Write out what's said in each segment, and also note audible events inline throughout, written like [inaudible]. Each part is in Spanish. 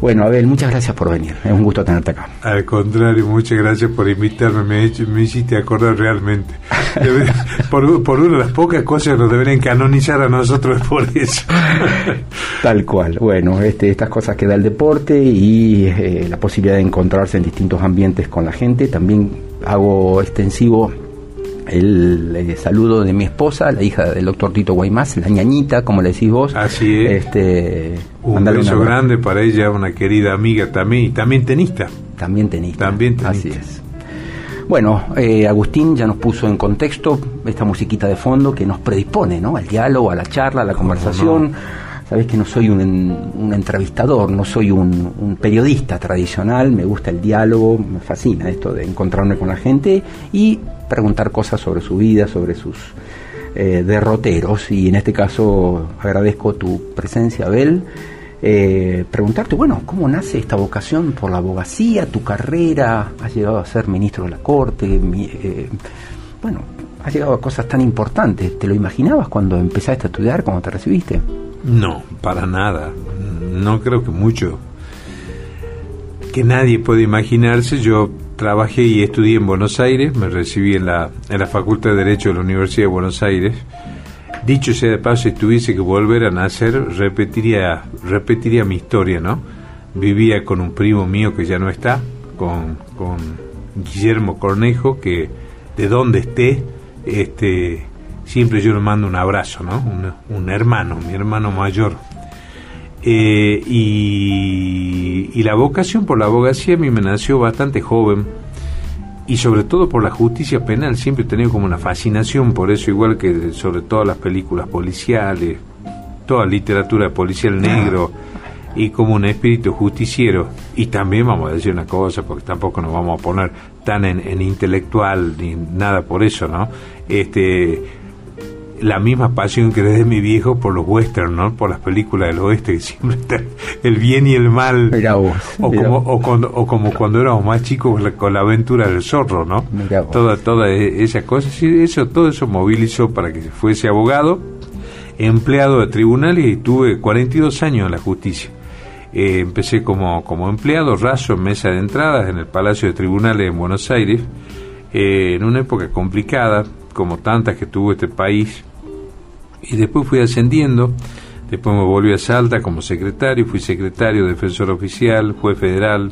Bueno, Abel, muchas gracias por venir. Es un gusto tenerte acá. Al contrario, muchas gracias por invitarme. Me, me hiciste acordar realmente. [laughs] por, por, una de las pocas cosas que nos deberían canonizar a nosotros [laughs] por eso. Tal cual. Bueno, este, estas cosas que da el deporte y eh, la posibilidad de encontrarse en distintos ambientes con la gente. También hago extensivo el, eh, saludo de mi esposa, la hija del doctor Tito Guaymás, la ñañita, como le decís vos. Así es. Este, un beso grande para ella, una querida amiga también, y también tenista. También tenista. También tenista. Así es. Bueno, eh, Agustín ya nos puso en contexto esta musiquita de fondo que nos predispone ¿no? al diálogo, a la charla, a la conversación. Sabes que no soy un, un entrevistador, no soy un, periodista tradicional, me gusta el diálogo, me fascina esto de encontrarme con la gente y preguntar cosas sobre su vida, sobre sus eh, derroteros. Y en este caso agradezco tu presencia, Abel. Eh, preguntarte, bueno, ¿cómo nace esta vocación por la abogacía, tu carrera? Has llegado a ser ministro de la Corte, eh, bueno, has llegado a cosas tan importantes. ¿Te lo imaginabas cuando empezaste a estudiar, cuando te recibiste? No, para nada. No creo que mucho. Que nadie puede imaginarse. Yo trabajé y estudié en Buenos Aires, me recibí en la, en la Facultad de Derecho de la Universidad de Buenos Aires. Dicho sea de paso, si tuviese que volver a nacer, repetiría, repetiría mi historia, ¿no? Vivía con un primo mío que ya no está, con, con Guillermo Cornejo, que de donde esté, este, siempre yo le mando un abrazo, ¿no? Un, un hermano, mi hermano mayor. Eh, y, y, la vocación por la abogacía a mí me nació bastante joven y sobre todo por la justicia penal. Siempre he tenido como una fascinación por eso, igual que sobre todas las películas policiales, toda literatura policial negro y como un espíritu justiciero. Y también vamos a decir una cosa, porque tampoco nos vamos a poner tan en, en intelectual ni nada por eso, ¿no? Este la misma pasión que desde mi viejo por los westerns, ¿no? Por las películas del oeste, que siempre [laughs] está el bien y el mal. o, como, o, cuando, o como cuando éramos más chicos con la aventura del zorro, ¿no? Toda, toda e, esa cosa, eso, todo eso movilizó para que fuese abogado, empleado de tribunales y tuve 42 años en la justicia. Eh, empecé como, como empleado raso en mesa de entradas en el Palacio de Tribunales en Buenos Aires, eh, en una época complicada, como tantas que tuvo este país, y después fui ascendiendo, después me volví a Salta como secretario, fui secretario, defensor oficial, juez federal,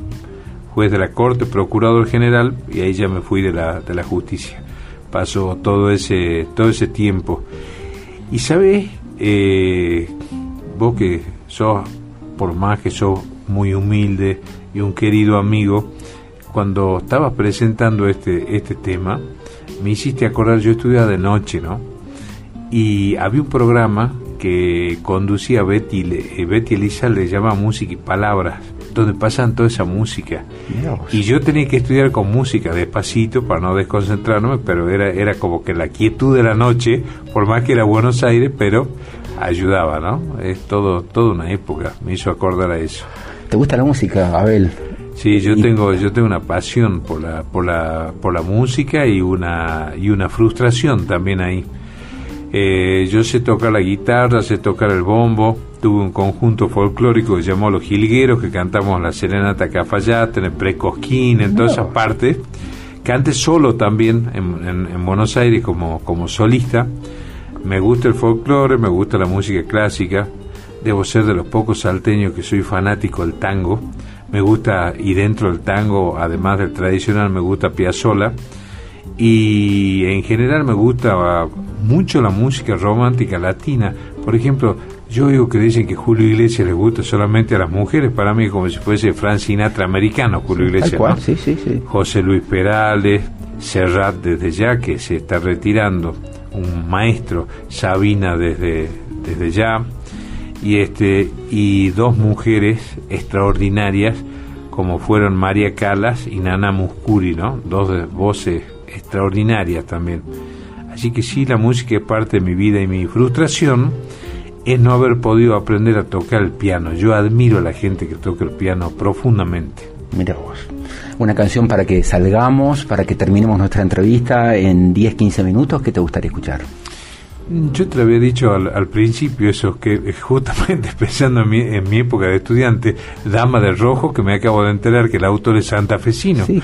juez de la Corte, procurador general y ahí ya me fui de la, de la justicia. Pasó todo ese, todo ese tiempo. Y sabes, eh, vos que sos, por más que sos muy humilde y un querido amigo, cuando estabas presentando este, este tema, me hiciste acordar, yo estudiaba de noche, ¿no? Y había un programa que conducía Betty, eh, Betty Elisa, le llamaba Música y Palabras, donde pasan toda esa música. Y yo tenía que estudiar con música despacito para no desconcentrarme, pero era, era como que la quietud de la noche, por más que era Buenos Aires, pero ayudaba, ¿no? Es todo, toda una época, me hizo acordar a eso. ¿Te gusta la música, Abel? Sí, yo tengo yo tengo una pasión por la por la por la música y una y una frustración también ahí. Eh, yo sé tocar la guitarra, sé tocar el bombo. Tuve un conjunto folclórico que se llamó Los Jilgueros, que cantamos la Serenata Cafayate, en el Precosquín, en todas esas partes. Canté solo también en, Buenos Aires como, como solista. Me gusta el folclore, me gusta la música clásica. Debo ser de los pocos salteños que soy fanático del tango. Me gusta, y dentro del tango, además del tradicional, me gusta Piazzolla y en general me gusta mucho la música romántica latina. Por ejemplo, yo oigo que dicen que Julio Iglesias le gusta solamente a las mujeres, para mí como si fuese Frank Sinatra americano, Julio Iglesias. José Luis Perales, Serrat desde ya, que se está retirando, un maestro, Sabina desde, desde ya, y, este, y dos mujeres extraordinarias como fueron María Calas y Nana Muscuri, ¿no? Dos voces extraordinarias también. Así que sí, la música es parte de mi vida y mi frustración es no haber podido aprender a tocar el piano. Yo admiro a la gente que toca el piano profundamente. Mira vos. Una canción para que salgamos, para que terminemos nuestra entrevista en 10-15 minutos. ¿Qué te gustaría escuchar? Yo te lo había dicho al, principio, eso que eh, justamente [laughs] pensando en mi, en mi, época de estudiante, Dama de Rojo, que me acabo de enterar que el autor es santafesino. Sí,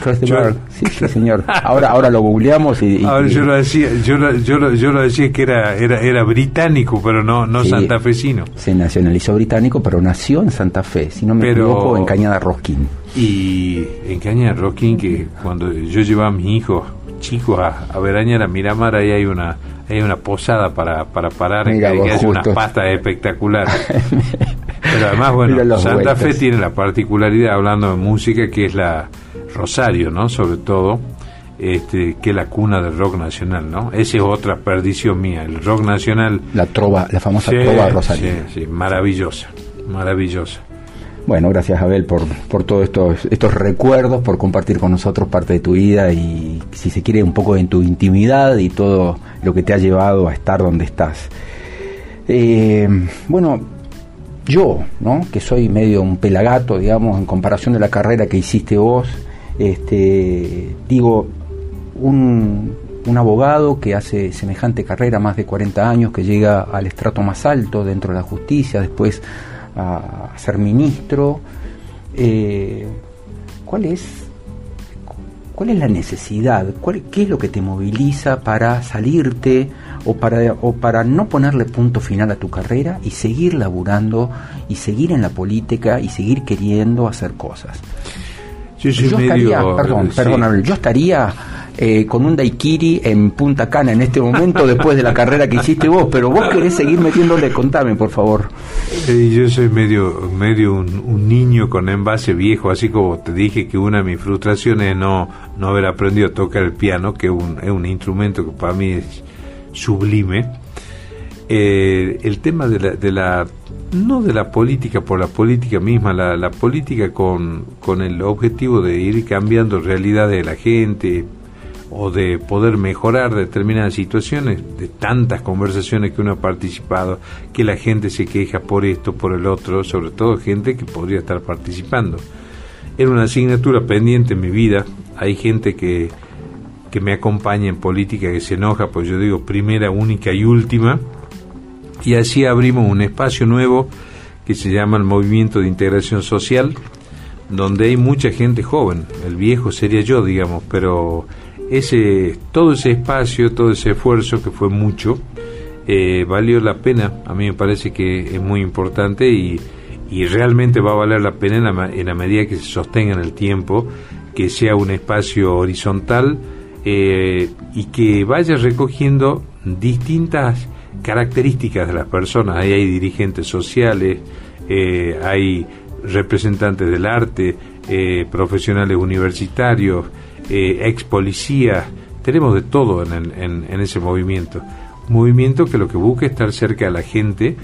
sí, sí, [laughs] señor. Ahora, ahora lo googleamos y... ahora yo lo decía, yo lo, yo lo, yo lo decía que era, era, era británico, pero no, no santafesino. Se nacionalizó británico, pero nació en Santa Fe, si no me equivoco, en Cañada Rosquín. Y en Cañada Rosquín, que cuando yo llevaba a mi hijo chico a, a Veraña, a Miramar, ahí hay una hay una posada para, para parar Mira, que, hace unas pastas espectaculares. [laughs] Pero además, bueno, Santa Fe tiene la particularidad, hablando de música, que es la Rosario, ¿no? Sobre todo, este, que es la cuna del rock nacional, ¿no? Esa es otra perdición mía, el rock nacional. La trova, la famosa trova Rosario. Sí, sí, maravillosa, maravillosa. Bueno, gracias Abel por, por todos estos, estos recuerdos, por compartir con nosotros parte de tu vida y si se quiere un poco en tu intimidad y todo lo que te ha llevado a estar donde estás. Eh, bueno, yo, ¿no? que soy medio un pelagato, digamos, en comparación de la carrera que hiciste vos, este, digo, un, un abogado que hace semejante carrera, más de 40 años, que llega al estrato más alto dentro de la justicia, después a, ser ministro. Eh, ¿Cuál es ¿Cuál es la necesidad? ¿Cuál, ¿Qué es lo que te moviliza para salirte o para, o para no ponerle punto final a tu carrera y seguir laburando y seguir en la política y seguir queriendo hacer cosas? Yo, estaría, perdón, perdón, yo estaría eh, con un daiquiri en Punta Cana en este momento [laughs] después de la carrera que hiciste vos, pero vos querés seguir metiéndole, contame por favor. yo soy medio, medio un, niño con envase viejo, así como te dije que una de mis frustraciones es no, no haber aprendido a tocar el piano, que es un, es un instrumento que para mí es sublime. Eh, el tema de la, de la, no de la política por la política misma, la, la política con, con el objetivo de ir cambiando realidades de la gente, o de poder mejorar determinadas situaciones, de tantas conversaciones que uno ha participado, que la gente se queja por esto, por el otro, sobre todo gente que podría estar participando. Era una asignatura pendiente en mi vida, hay gente que, que me acompaña en política que se enoja, pues yo digo primera, única y última, y así abrimos un espacio nuevo que se llama el Movimiento de Integración Social, donde hay mucha gente joven, el viejo sería yo, digamos, pero ese, todo ese espacio, todo ese esfuerzo, que fue mucho, eh, valió la pena. A mí me parece que es muy importante y, y realmente va a valer la pena en la, en la, medida que se sostenga en el tiempo, que sea un espacio horizontal eh, y que vaya recogiendo distintas características de las personas. Ahí hay dirigentes sociales, eh, hay representantes del arte, profesionales universitarios, eh, ex policía, tenemos de todo en, en, ese movimiento. Un movimiento que lo que busca es estar cerca de la gente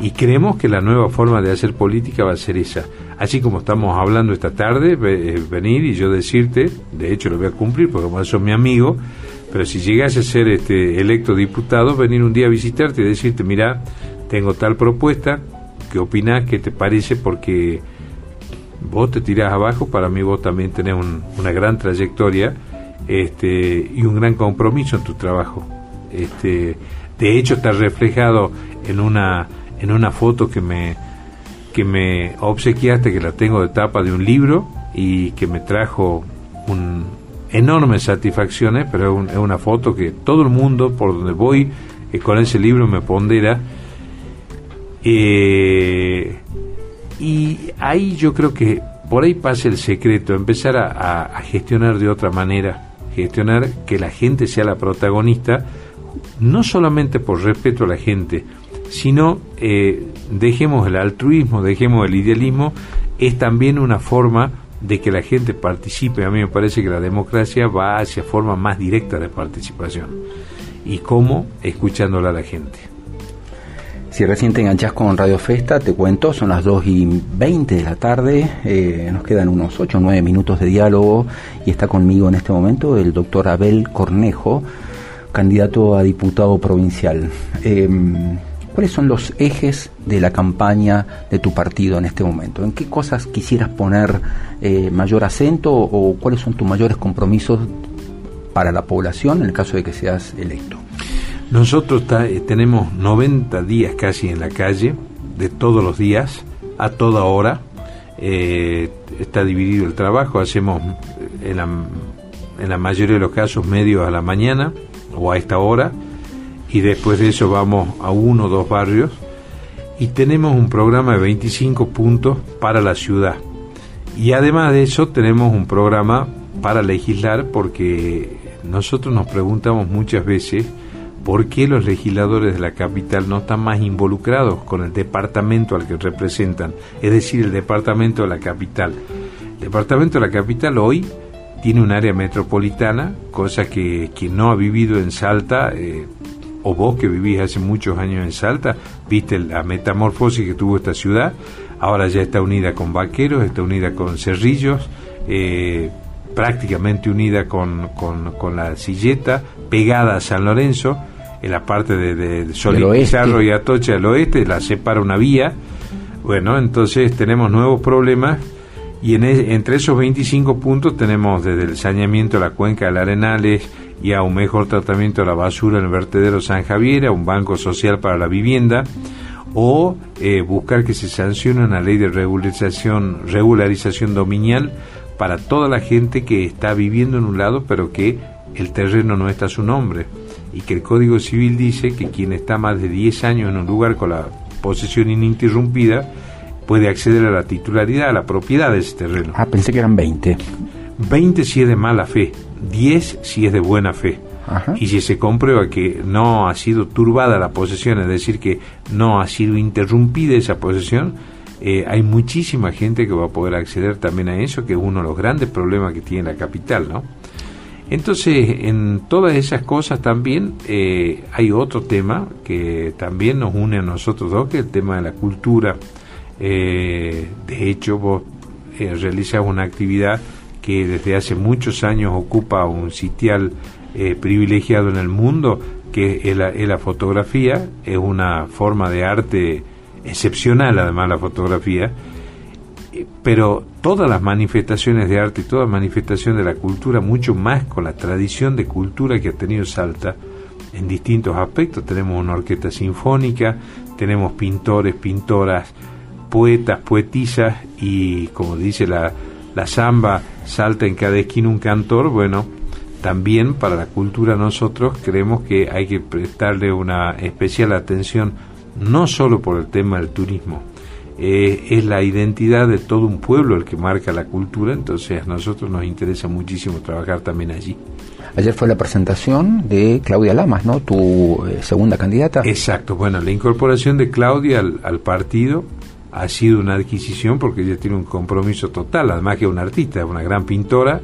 y creemos que la nueva forma de hacer política va a ser esa. Así como estamos hablando esta tarde, eh, venir y yo decirte, de hecho lo voy a cumplir porque como sos mi amigo, pero si llegase a ser este electo diputado, venir un día a visitarte y decirte, mira, tengo tal propuesta, ¿qué opinás? ¿Qué te parece? Porque vos te tirás abajo, para mí vos también tenés una gran trayectoria este, y un gran compromiso en tu trabajo. Este, de hecho está reflejado en una, en una foto que me, que me obsequiaste, que la tengo de tapa de un libro y que me trajo un, enormes satisfacciones, pero es, una foto que todo el mundo, por donde voy, eh, con ese libro me pondera. Eh, y ahí yo creo que por ahí pasa el secreto, empezar a, gestionar de otra manera, gestionar que la gente sea la protagonista, no solamente por respeto a la gente, sino eh, dejemos el altruismo, dejemos el idealismo, es también una forma de que la gente participe. A mí me parece que la democracia va hacia forma más directa de participación. ¿Y cómo? Escuchándola a la gente. Si recién te enganchás con Radio Festa, te cuento, son las 2 y 20 de la tarde, eh, nos quedan unos 8 o 9 minutos de diálogo y está conmigo en este momento el doctor Abel Cornejo, candidato a diputado provincial. Em, ¿Cuáles son los ejes de la campaña de tu partido en este momento? ¿En qué cosas quisieras poner eh, mayor acento o cuáles son tus mayores compromisos para la población en el caso de que seas electo? Nosotros tenemos 90 días casi en la calle, de todos los días, a toda hora. está dividido el trabajo, hacemos en la, en la mayoría de los casos medios a la mañana o a esta hora y después de eso vamos a uno o dos barrios y tenemos un programa de 25 puntos para la ciudad. Y además de eso tenemos un programa para legislar porque nosotros nos preguntamos muchas veces por qué los legisladores de la capital no están más involucrados con el departamento al que representan, es decir, el departamento de la capital. El departamento de la capital hoy tiene un área metropolitana, cosa que quien no ha vivido en Salta, eh, o vos que vivís hace muchos años en Salta, viste la metamorfosis que tuvo esta ciudad, ahora ya está unida con Vaqueros, está unida con Cerrillos, eh, prácticamente unida con, con, la Silleta, pegada a San Lorenzo, en la parte de, de Sol y Atocha del oeste, la separa una vía. Bueno, entonces tenemos nuevos problemas y en entre esos 25 puntos tenemos desde el saneamiento de la cuenca del Arenales y a un mejor tratamiento de la basura en el vertedero San Javier, a un banco social para la vivienda, o eh, buscar que se sancione una ley de regularización, regularización dominial para toda la gente que está viviendo en un lado pero que el terreno no está a su nombre y que el Código Civil dice que quien está más de 10 años en un lugar con la posesión ininterrumpida puede acceder a la titularidad, a la propiedad de ese terreno. Ah, pensé que eran 20. 20 si es de mala fe, 10 si es de buena fe. Y si se comprueba que no ha sido turbada la posesión, es decir, que no ha sido interrumpida esa posesión, eh, hay muchísima gente que va a poder acceder también a eso, que es uno de los grandes problemas que tiene la capital, ¿no? Entonces, en todas esas cosas también eh, hay otro tema que también nos une a nosotros dos, que es el tema de la cultura. Eh, de hecho, vos realizas una actividad que desde hace muchos años ocupa un sitial eh, privilegiado en el mundo, que es la, fotografía, es una forma de arte excepcional además la fotografía, eh, pero todas las manifestaciones de arte y toda manifestación de la cultura, mucho más con la tradición de cultura que ha tenido Salta en distintos aspectos. Tenemos una orquesta sinfónica, tenemos pintores, pintoras, poetas, poetisas y, como dice la, la samba salta en cada esquina un cantor, bueno, también para la cultura nosotros creemos que hay que prestarle una especial atención, no solo por el tema del turismo, eh, es la identidad de todo un pueblo el que marca la cultura, entonces a nosotros nos interesa muchísimo trabajar también allí. Ayer fue la presentación de Claudia Lamas, ¿no? Tu eh, segunda candidata. Exacto, bueno, la incorporación de Claudia al, al partido ha sido una adquisición porque ella tiene un compromiso total, además que es una artista, una gran pintora,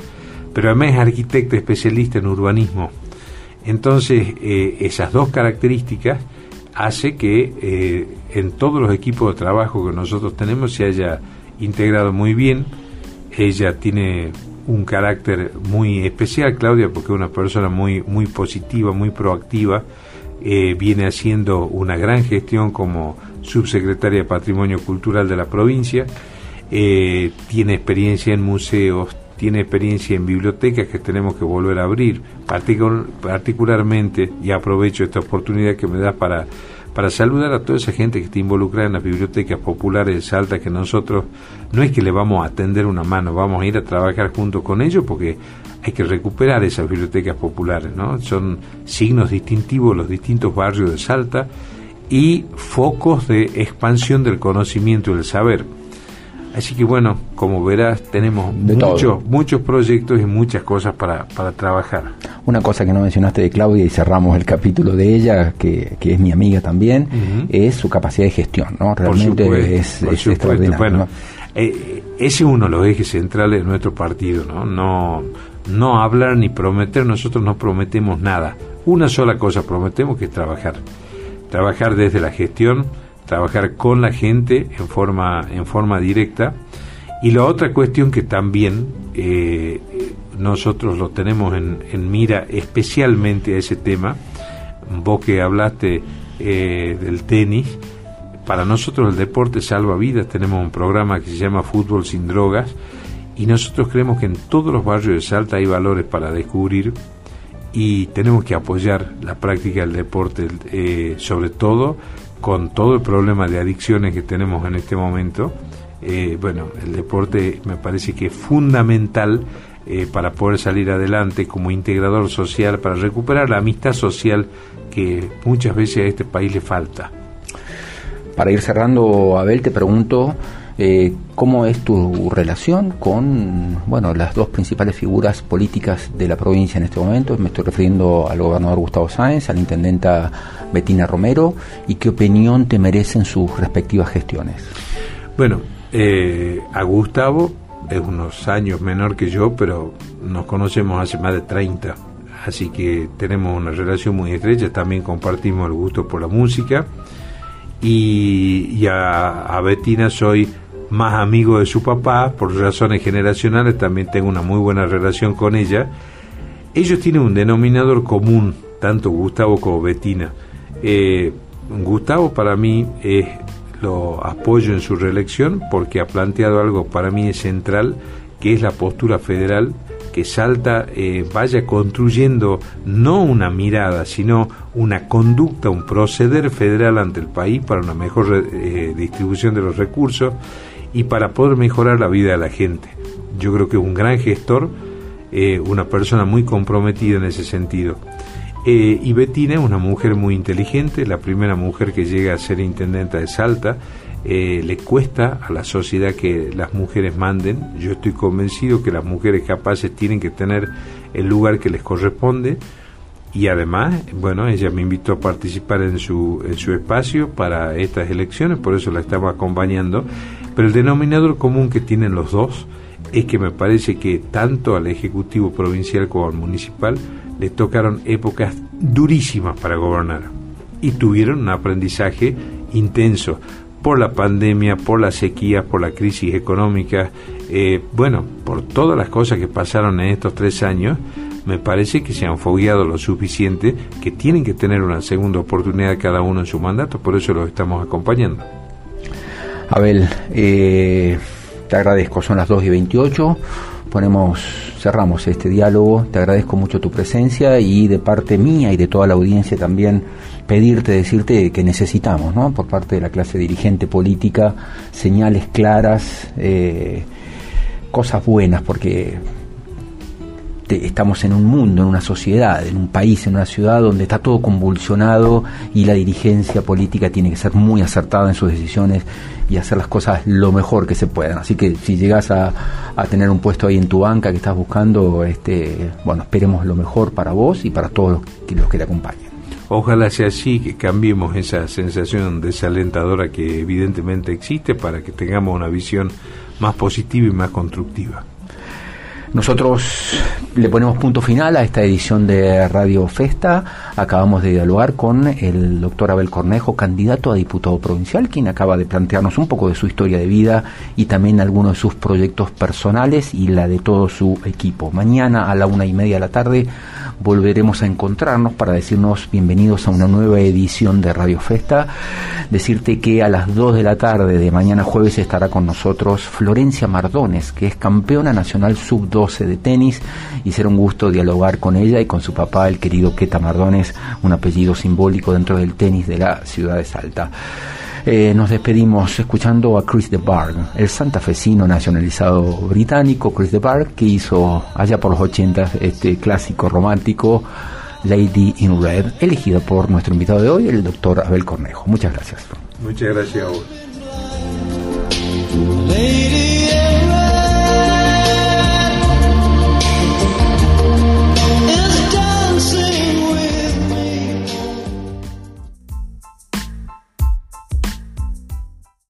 pero además es arquitecta especialista en urbanismo. Entonces, eh, esas dos características hace que eh, en todos los equipos de trabajo que nosotros tenemos se haya integrado muy bien. Ella tiene un carácter muy especial, Claudia, porque es una persona muy, muy positiva, muy proactiva, eh, viene haciendo una gran gestión como subsecretaria de Patrimonio Cultural de la provincia, eh, tiene experiencia en museos, tiene experiencia en bibliotecas que tenemos que volver a abrir, particularmente, y aprovecho esta oportunidad que me da para, para saludar a toda esa gente que está involucrada en las bibliotecas populares de Salta, que nosotros no es que le vamos a tender una mano, vamos a ir a trabajar junto con ellos porque hay que recuperar esas bibliotecas populares, ¿no? Son signos distintivos los distintos barrios de Salta y focos de expansión del conocimiento y del saber. Así que bueno, como verás, tenemos muchos, muchos proyectos y muchas cosas para, para, trabajar. Una cosa que no mencionaste de Claudia y cerramos el capítulo de ella, que, que es mi amiga también, es su capacidad de gestión, ¿no? Realmente es, extraordinario. Bueno, eh, ese es uno de los ejes centrales de nuestro partido, ¿no? No, no hablar ni prometer, nosotros no prometemos nada. Una sola cosa prometemos que es trabajar trabajar desde la gestión, trabajar con la gente en forma, en forma directa. Y la otra cuestión que también eh, nosotros lo tenemos en, mira especialmente a ese tema, vos que hablaste eh, del tenis, para nosotros el deporte salva vidas, tenemos un programa que se llama Fútbol sin Drogas y nosotros creemos que en todos los barrios de Salta hay valores para descubrir y tenemos que apoyar la práctica del deporte, eh, sobre todo con todo el problema de adicciones que tenemos en este momento. Eh, bueno, el deporte me parece que es fundamental eh, para poder salir adelante como integrador social, para recuperar la amistad social que muchas veces a este país le falta. Para ir cerrando, Abel, te pregunto eh, ¿Cómo es tu relación con bueno, las dos principales figuras políticas de la provincia en este momento? Me estoy refiriendo al gobernador Gustavo Sáenz, a la intendenta Betina Romero, y qué opinión te merecen sus respectivas gestiones. Bueno, eh, a Gustavo es unos años menor que yo, pero nos conocemos hace más de 30, así que tenemos una relación muy estrecha, también compartimos el gusto por la música. Y, a, a Betina soy más amigo de su papá, por razones generacionales también tengo una muy buena relación con ella. Ellos tienen un denominador común, tanto Gustavo como Betina. Eh, Gustavo para mí es, lo apoyo en su reelección porque ha planteado algo para mí es central, que es la postura federal que Salta eh, vaya construyendo no una mirada, sino una conducta, un proceder federal ante el país para una mejor eh, distribución de los recursos y para poder mejorar la vida de la gente. Yo creo que es un gran gestor, eh, una persona muy comprometida en ese sentido. Eh, y Betina es una mujer muy inteligente, la primera mujer que llega a ser intendenta de Salta. Eh, le cuesta a la sociedad que las mujeres manden. Yo estoy convencido que las mujeres capaces tienen que tener el lugar que les corresponde. Y además, bueno, ella me invitó a participar en su, en su espacio para estas elecciones, por eso la estamos acompañando. Pero el denominador común que tienen los dos es que me parece que tanto al Ejecutivo Provincial como al Municipal le tocaron épocas durísimas para gobernar y tuvieron un aprendizaje intenso por la pandemia, por las sequías, por la crisis económica, eh, bueno, por todas las cosas que pasaron en estos tres años, me parece que se han fogueado lo suficiente que tienen que tener una segunda oportunidad cada uno en su mandato, por eso los estamos acompañando. Abel, eh, te agradezco, son las 2 y 28, ponemos, cerramos este diálogo, te agradezco mucho tu presencia y de parte mía y de toda la audiencia también pedirte, decirte que necesitamos, ¿no? por parte de la clase dirigente política, señales claras, eh, cosas buenas, porque estamos en un mundo, en una sociedad, en un país, en una ciudad donde está todo convulsionado y la dirigencia política tiene que ser muy acertada en sus decisiones y hacer las cosas lo mejor que se puedan. Así que si llegas a, tener un puesto ahí en tu banca que estás buscando, este, bueno, esperemos lo mejor para vos y para todos los que te acompañen. Ojalá sea así, que cambiemos esa sensación desalentadora que evidentemente existe para que tengamos una visión más positiva y más constructiva. Nosotros le ponemos punto final a esta edición de Radio Festa. Acabamos de dialogar con el doctor Abel Cornejo, candidato a diputado provincial, quien acaba de plantearnos un poco de su historia de vida y también algunos de sus proyectos personales y la de todo su equipo. Mañana a la una y media de la tarde volveremos a encontrarnos para decirnos bienvenidos a una nueva edición de Radio Festa. Decirte que a las 2 de la tarde de mañana jueves estará con nosotros Florencia Mardones, que es campeona nacional sub-12 de tenis, y será un gusto dialogar con ella y con su papá, el querido Queta Mardones, un apellido simbólico dentro del tenis de la ciudad de Salta. Eh, nos despedimos escuchando a Chris DeBarg, el santafesino nacionalizado británico Chris DeBarg, que hizo allá por los 80 este clásico romántico Lady in Red, elegido por nuestro invitado de hoy, el doctor Abel Cornejo. Muchas gracias. Muchas gracias a vos.